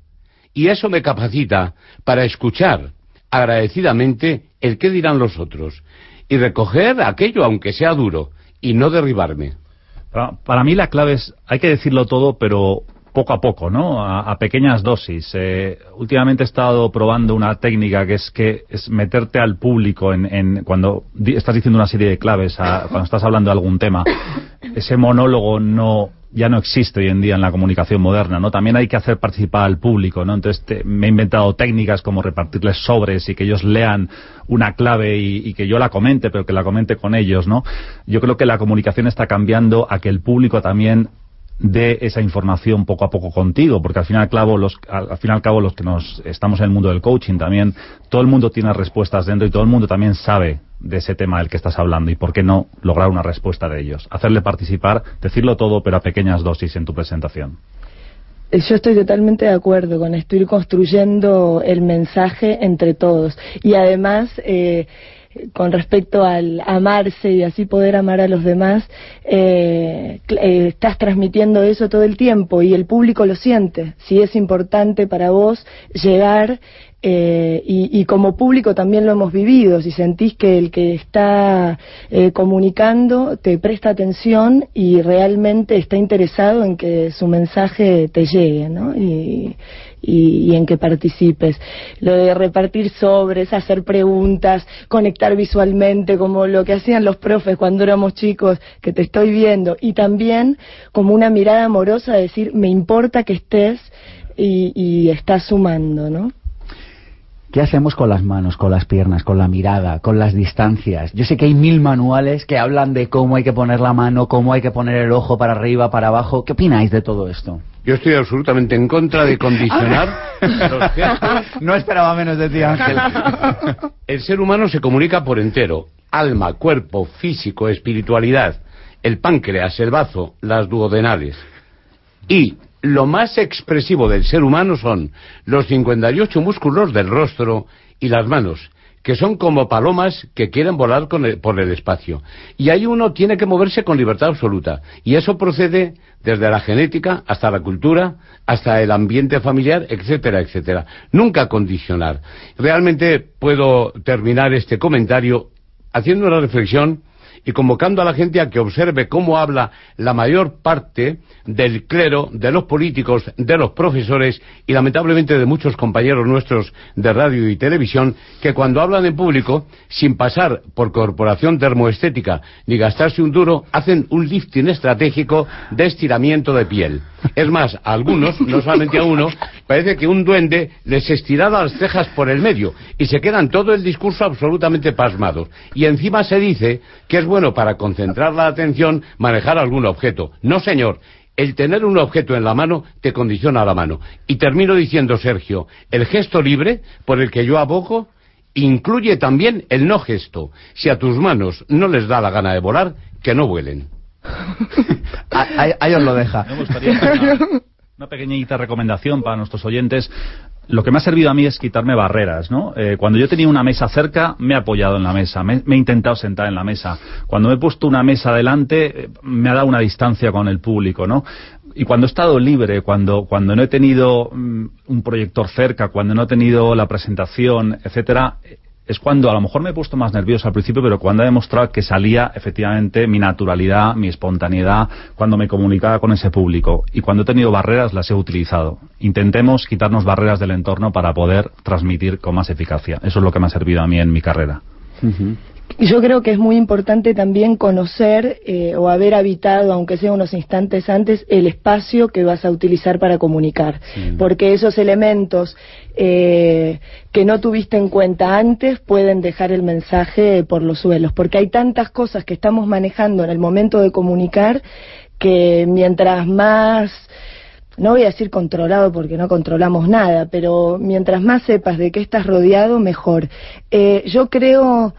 Y eso me capacita para escuchar agradecidamente el qué dirán los otros y recoger aquello, aunque sea duro, y no derribarme. Para, mí la clave es, hay que decirlo todo, pero poco a poco, ¿no? A, a pequeñas dosis. Eh, últimamente he estado probando una técnica que es que es meterte al público en, en cuando di- estás diciendo una serie de claves, a- cuando estás hablando de algún tema. Ese monólogo no ya no existe hoy en día en la comunicación moderna, ¿no? También hay que hacer participar al público, ¿no? Entonces me he inventado técnicas como repartirles sobres y que ellos lean una clave y, que yo la comente, pero que la comente con ellos, ¿no? Yo creo que la comunicación está cambiando a que el público también de esa información poco a poco contigo, porque al fin y al cabo los, al, al fin y al cabo los que nos estamos en el mundo del coaching también, todo el mundo tiene respuestas dentro y todo el mundo también sabe de ese tema del que estás hablando y por qué no lograr una respuesta de ellos. Hacerle participar, decirlo todo, pero a pequeñas dosis en tu presentación. Eh, Yo estoy totalmente de acuerdo con esto, ir construyendo el mensaje entre todos. Y además, eh, con respecto al amarse y así poder amar a los demás, eh, eh, estás transmitiendo eso todo el tiempo y el público lo siente. Si es importante para vos llegar eh, y, como público también lo hemos vivido, si sentís que el que está eh, comunicando te presta atención y realmente está interesado en que su mensaje te llegue, ¿no? Y, en que participes. Lo de repartir sobres, hacer preguntas, conectar visualmente, como lo que hacían los profes cuando éramos chicos, que te estoy viendo, y también como una mirada amorosa, decir, me importa que estés y, y estás sumando, ¿no? ¿Qué hacemos con las manos, con las piernas, con la mirada, con las distancias? Yo sé que hay mil manuales que hablan de cómo hay que poner la mano, cómo hay que poner el ojo para arriba, para abajo. ¿Qué opináis de todo esto? Yo estoy absolutamente en contra de condicionar los gestos. No esperaba menos de ti, Ángel. El ser humano se comunica por entero. Alma, cuerpo, físico, espiritualidad. El páncreas, el bazo, las duodenales. Y lo más expresivo del ser humano son los 58 músculos del rostro y las manos, que son como palomas que quieren volar con el- por el espacio. Y ahí uno tiene que moverse con libertad absoluta. Y eso procede desde la genética hasta la cultura, hasta el ambiente familiar, etcétera, etcétera. Nunca condicionar. Realmente puedo terminar este comentario haciendo una reflexión y convocando a la gente a que observe cómo habla la mayor parte del clero, de los políticos, de los profesores y lamentablemente de muchos compañeros nuestros de radio y televisión que cuando hablan en público, sin pasar por corporación termoestética ni gastarse un duro, hacen un lifting estratégico de estiramiento de piel. Es más, a algunos, no solamente a uno, parece que un duende les estirara las cejas por el medio y se quedan todo el discurso absolutamente pasmados. Y encima se dice que es bueno para concentrar la atención manejar algún objeto. No, señor. El tener un objeto en la mano te condiciona la mano. Y termino diciendo, Sergio, el gesto libre por el que yo abogo incluye también el no gesto. Si a tus manos no les da la gana de volar, que no vuelen. Ahí, ahí os lo deja. Me gustaría una, una pequeñita recomendación para nuestros oyentes. Lo que me ha servido a mí es quitarme barreras, ¿no? Eh, cuando yo tenía una mesa cerca, me he apoyado en la mesa, me, me he intentado sentar en la mesa. Cuando me he puesto una mesa delante, eh, me ha dado una distancia con el público, ¿no? Y cuando he estado libre, cuando, cuando no he tenido mm, un proyector cerca, cuando no he tenido la presentación, etcétera, es cuando a lo mejor me he puesto más nervioso al principio, pero cuando he demostrado que salía efectivamente mi naturalidad, mi espontaneidad, cuando me comunicaba con ese público. Y cuando he tenido barreras, las he utilizado. Intentemos quitarnos barreras del entorno para poder transmitir con más eficacia. Eso es lo que me ha servido a mí en mi carrera. Y Yo creo que es muy importante también conocer eh, o haber habitado, aunque sea unos instantes antes, el espacio que vas a utilizar para comunicar. Porque esos elementos eh, que no tuviste en cuenta antes pueden dejar el mensaje por los suelos. Porque hay tantas cosas que estamos manejando en el momento de comunicar que mientras más no voy a decir controlado porque no controlamos nada, pero mientras más sepas de qué estás rodeado, mejor. Eh, yo creo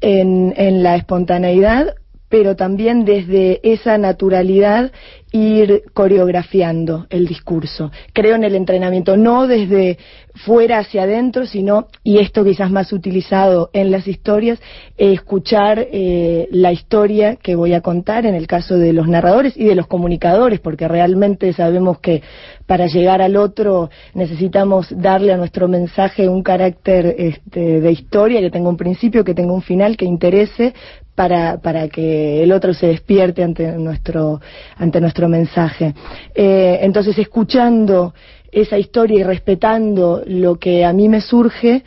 en, en la espontaneidad, pero también desde esa naturalidad ir coreografiando el discurso. Creo en el entrenamiento, no desde fuera hacia adentro, sino, y esto quizás más utilizado en las historias, escuchar eh, la historia que voy a contar en el caso de los narradores y de los comunicadores, porque realmente sabemos que para llegar al otro necesitamos darle a nuestro mensaje un carácter este, de historia, que tenga un principio, que tenga un final, que interese, para, para que el otro se despierte ante nuestro, ante nuestro mensaje. Eh, entonces, escuchando esa historia y respetando lo que a mí me surge,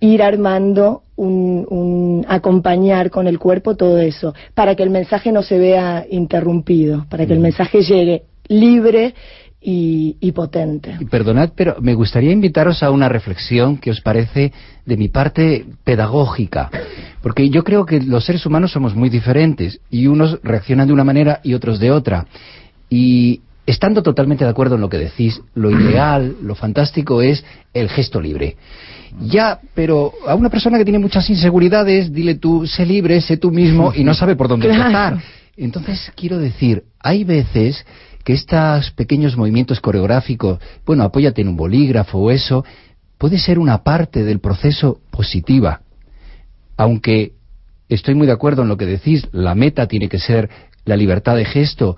ir armando un, un, acompañar con el cuerpo todo eso, para que el mensaje no se vea interrumpido, para que el mensaje llegue libre y, y, potente. Perdonad, pero me gustaría invitaros a una reflexión que os parece de mi parte pedagógica, porque yo creo que los seres humanos somos muy diferentes y unos reaccionan de una manera y otros de otra. Y estando totalmente de acuerdo en lo que decís, lo ideal, lo fantástico es el gesto libre. Ya, pero a una persona que tiene muchas inseguridades, dile tú, sé libre, sé tú mismo y no sabe por dónde Claro. empezar. Entonces, quiero decir, hay veces que estos pequeños movimientos coreográficos, bueno, apóyate en un bolígrafo o eso, puede ser una parte del proceso positiva. Aunque estoy muy de acuerdo en lo que decís, la meta tiene que ser la libertad de gesto,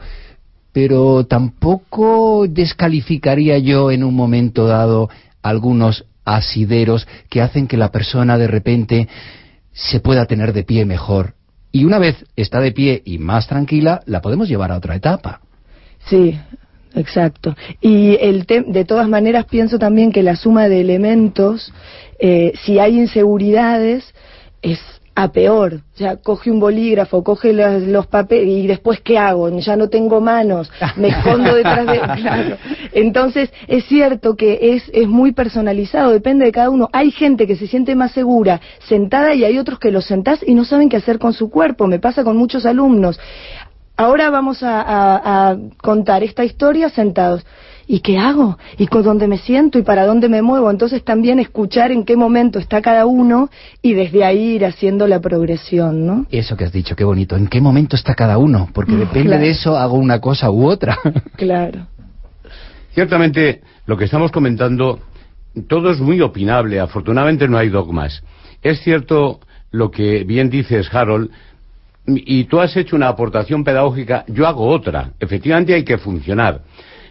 pero tampoco descalificaría yo en un momento dado algunos asideros que hacen que la persona de repente se pueda tener de pie mejor. Y una vez está de pie y más tranquila, la podemos llevar a otra etapa. Sí, exacto. Y el de todas maneras pienso también que la suma de elementos, eh, si hay inseguridades, es a peor. O sea, coge un bolígrafo, coge los, los papeles y después ¿qué hago? Ya no tengo manos, me escondo detrás de... Claro. Entonces, es cierto que es, es muy personalizado, depende de cada uno. Hay gente que se siente más segura sentada y hay otros que los sentás y no saben qué hacer con su cuerpo. Me pasa con muchos alumnos. Ahora vamos a, a- a contar esta historia sentados. ¿Y qué hago? ¿Y con dónde me siento? ¿Y para dónde me muevo? Entonces también escuchar en qué momento está cada uno y desde ahí ir haciendo la progresión, ¿no? Eso que has dicho, qué bonito. ¿En qué momento está cada uno? Porque depende Claro. de eso hago una cosa u otra. Claro. Ciertamente, lo que estamos comentando, todo es muy opinable. Afortunadamente no hay dogmas. Es cierto lo que bien dices, Harold, y tú has hecho una aportación pedagógica, yo hago otra. Efectivamente hay que funcionar.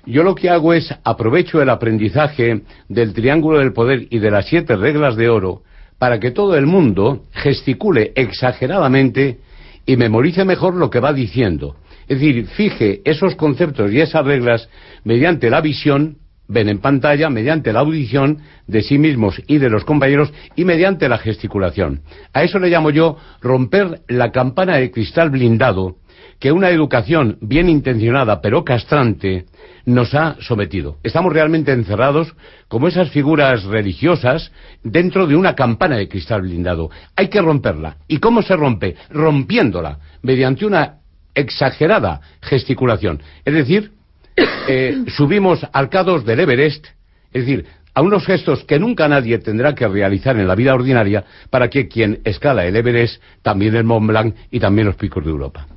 Yo lo que hago es aprovecho el aprendizaje del triángulo del poder y de las siete reglas de oro para que todo el mundo gesticule exageradamente y memorice mejor lo que va diciendo. Es decir, fije esos conceptos y esas reglas mediante la visión, ven en pantalla, mediante la audición de sí mismos y de los compañeros y mediante la gesticulación. A eso le llamo yo romper la campana de cristal blindado que una educación bien intencionada pero castrante nos ha sometido. Estamos realmente encerrados como esas figuras religiosas dentro de una campana de cristal blindado. Hay que romperla. ¿Y cómo se rompe? Rompiéndola mediante una exagerada gesticulación. Es decir, eh, subimos arcados del Everest, es decir, a unos gestos que nunca nadie tendrá que realizar en la vida ordinaria para que quien escala el Everest, también el Mont Blanc y también los picos de Europa.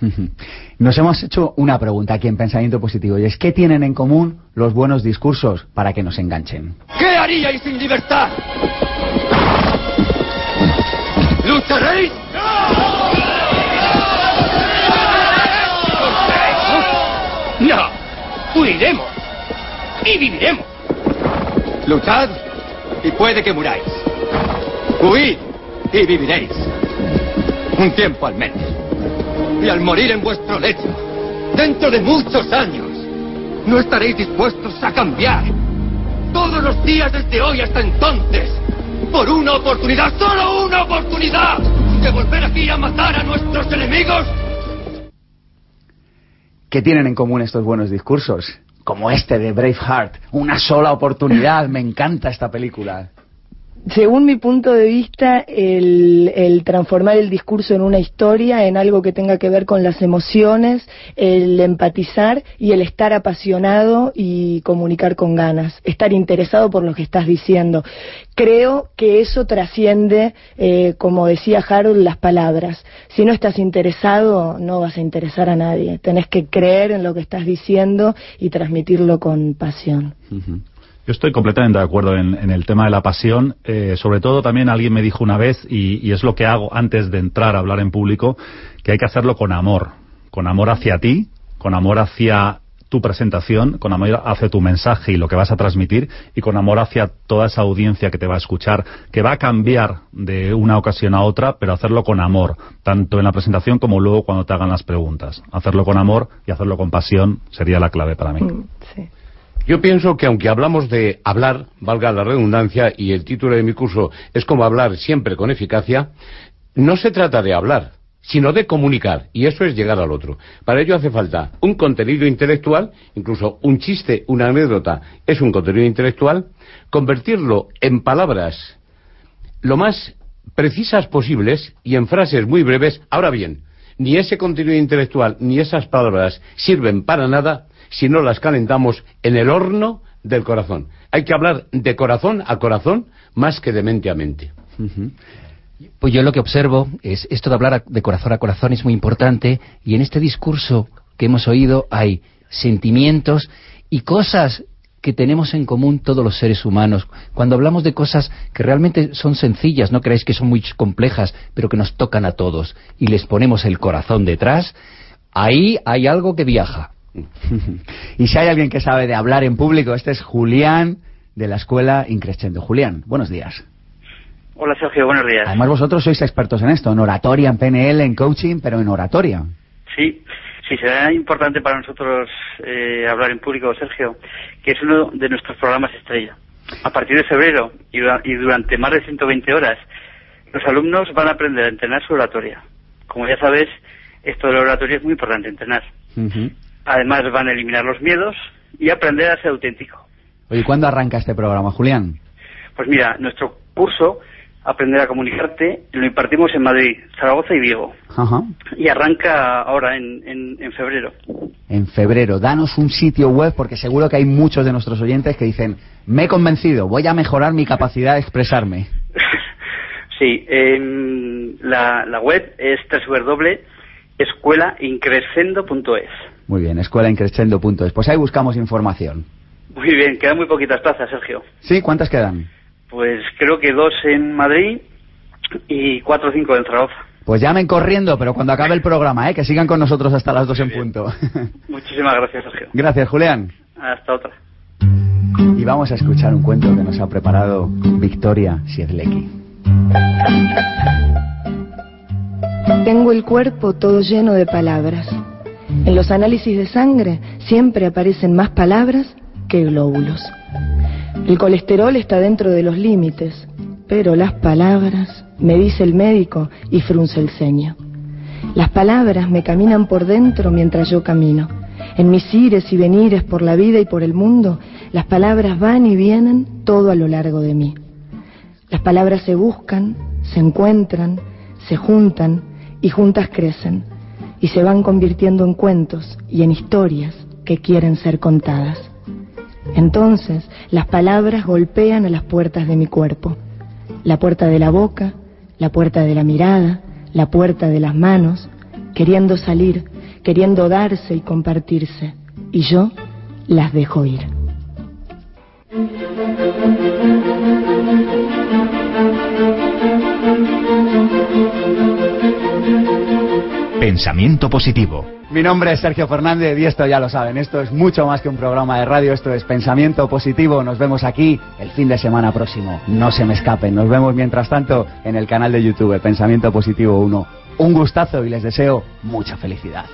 Nos hemos hecho una pregunta aquí en Pensamiento Positivo y es ¿qué tienen en común los buenos discursos para que nos enganchen? ¿Qué haríais sin libertad? ¿Lucharéis? Huiremos y viviremos. Luchad y puede que muráis. Huid y viviréis. Un tiempo al menos. Y al morir en vuestro lecho, dentro de muchos años, no estaréis dispuestos a cambiar. Todos los días desde hoy hasta entonces, por una oportunidad, solo una oportunidad, de volver aquí a matar a nuestros enemigos. ¿Qué tienen en común estos buenos discursos? Como este de Braveheart, una sola oportunidad, me encanta esta película. Según mi punto de vista, el, el, transformar el discurso en una historia, en algo que tenga que ver con las emociones, el empatizar y el estar apasionado y comunicar con ganas, estar interesado por lo que estás diciendo. Creo que eso trasciende, eh, como decía Harold, las palabras. Si no estás interesado, no vas a interesar a nadie. Tenés que creer en lo que estás diciendo y transmitirlo con pasión. Yo estoy completamente de acuerdo en, el tema de la pasión. Eh, sobre todo también alguien me dijo una vez, y, es lo que hago antes de entrar a hablar en público, que hay que hacerlo con amor. Con amor hacia ti, con amor hacia tu presentación, con amor hacia tu mensaje y lo que vas a transmitir, y con amor hacia toda esa audiencia que te va a escuchar, que va a cambiar de una ocasión a otra, pero hacerlo con amor, tanto en la presentación como luego cuando te hagan las preguntas. Hacerlo con amor y hacerlo con pasión sería la clave para mí. Mm, sí. Yo pienso que aunque hablamos de hablar, valga la redundancia, y el título de mi curso es como hablar siempre con eficacia, no se trata de hablar, sino de comunicar, y eso es llegar al otro. Para ello hace falta un contenido intelectual, incluso un chiste, una anécdota, es un contenido intelectual, convertirlo en palabras lo más precisas posibles y en frases muy breves. Ahora bien, ni ese contenido intelectual ni esas palabras sirven para nada si no las calentamos en el horno del corazón. Hay que hablar de corazón a corazón más que de mente a mente. Pues yo lo que observo es esto de hablar de corazón a corazón es muy importante y en este discurso que hemos oído hay sentimientos y cosas que tenemos en común todos los seres humanos. Cuando hablamos de cosas que realmente son sencillas, no creáis que son muy complejas, pero que nos tocan a todos, y les ponemos el corazón detrás, ahí hay algo que viaja. y si hay alguien que sabe de hablar en público, este es Julián de la escuela Increscendo. Julián, buenos días. Hola Sergio, buenos días. Además vosotros sois expertos en esto, en oratoria, en PNL, en coaching, pero en oratoria. Sí, sí, será importante para nosotros eh, hablar en público, Sergio, que es uno de nuestros programas estrella. A partir de febrero y, durante más de 120 horas, los alumnos van a aprender a entrenar su oratoria. Como ya sabes, esto de la oratoria es muy importante, entrenar. Además van a eliminar los miedos y aprender a ser auténtico. Oye, ¿cuándo arranca este programa, Julián? Pues mira, nuestro curso Aprender a comunicarte lo impartimos en Madrid, Zaragoza y Vigo. Ajá. Y arranca ahora en, en, febrero. En febrero. Danos un sitio web porque seguro que hay muchos de nuestros oyentes que dicen, me he convencido, voy a mejorar mi capacidad de expresarme. sí, la, la web es www.escuelaincrescendo.es. Muy bien, escuelaincrescendo.es. Pues ahí buscamos información. Muy bien, quedan muy poquitas plazas, Sergio. ¿Sí? ¿Cuántas quedan? Pues creo que dos en Madrid y cuatro o cinco en Zaragoza. Pues llamen corriendo, pero cuando acabe el programa, ¿eh? que sigan con nosotros hasta las dos en punto. Muchísimas gracias, Sergio. Gracias, Julián. Hasta otra. Y vamos a escuchar un cuento que nos ha preparado Victoria Siedlecki. Tengo el cuerpo todo lleno de palabras en los análisis de sangre siempre aparecen más palabras que glóbulos. El colesterol está dentro de los límites, pero las palabras, me dice el médico y frunce el ceño. Las palabras me caminan por dentro mientras yo camino. En mis ires y venires por la vida y por el mundo, las palabras van y vienen todo a lo largo de mí. Las palabras se buscan, se encuentran, se juntan y juntas crecen y se van convirtiendo en cuentos y en historias que quieren ser contadas. Entonces las palabras golpean a las puertas de mi cuerpo, la puerta de la boca, la puerta de la mirada, la puerta de las manos, queriendo salir, queriendo darse y compartirse, y yo las dejo ir. Pensamiento positivo. Mi nombre es Sergio Fernández y esto ya lo saben, esto es mucho más que un programa de radio, esto es Pensamiento positivo. Nos vemos aquí el fin de semana próximo. No se me escapen, nos vemos mientras tanto en el canal de YouTube Pensamiento Positivo 1. Un gustazo y les deseo mucha felicidad.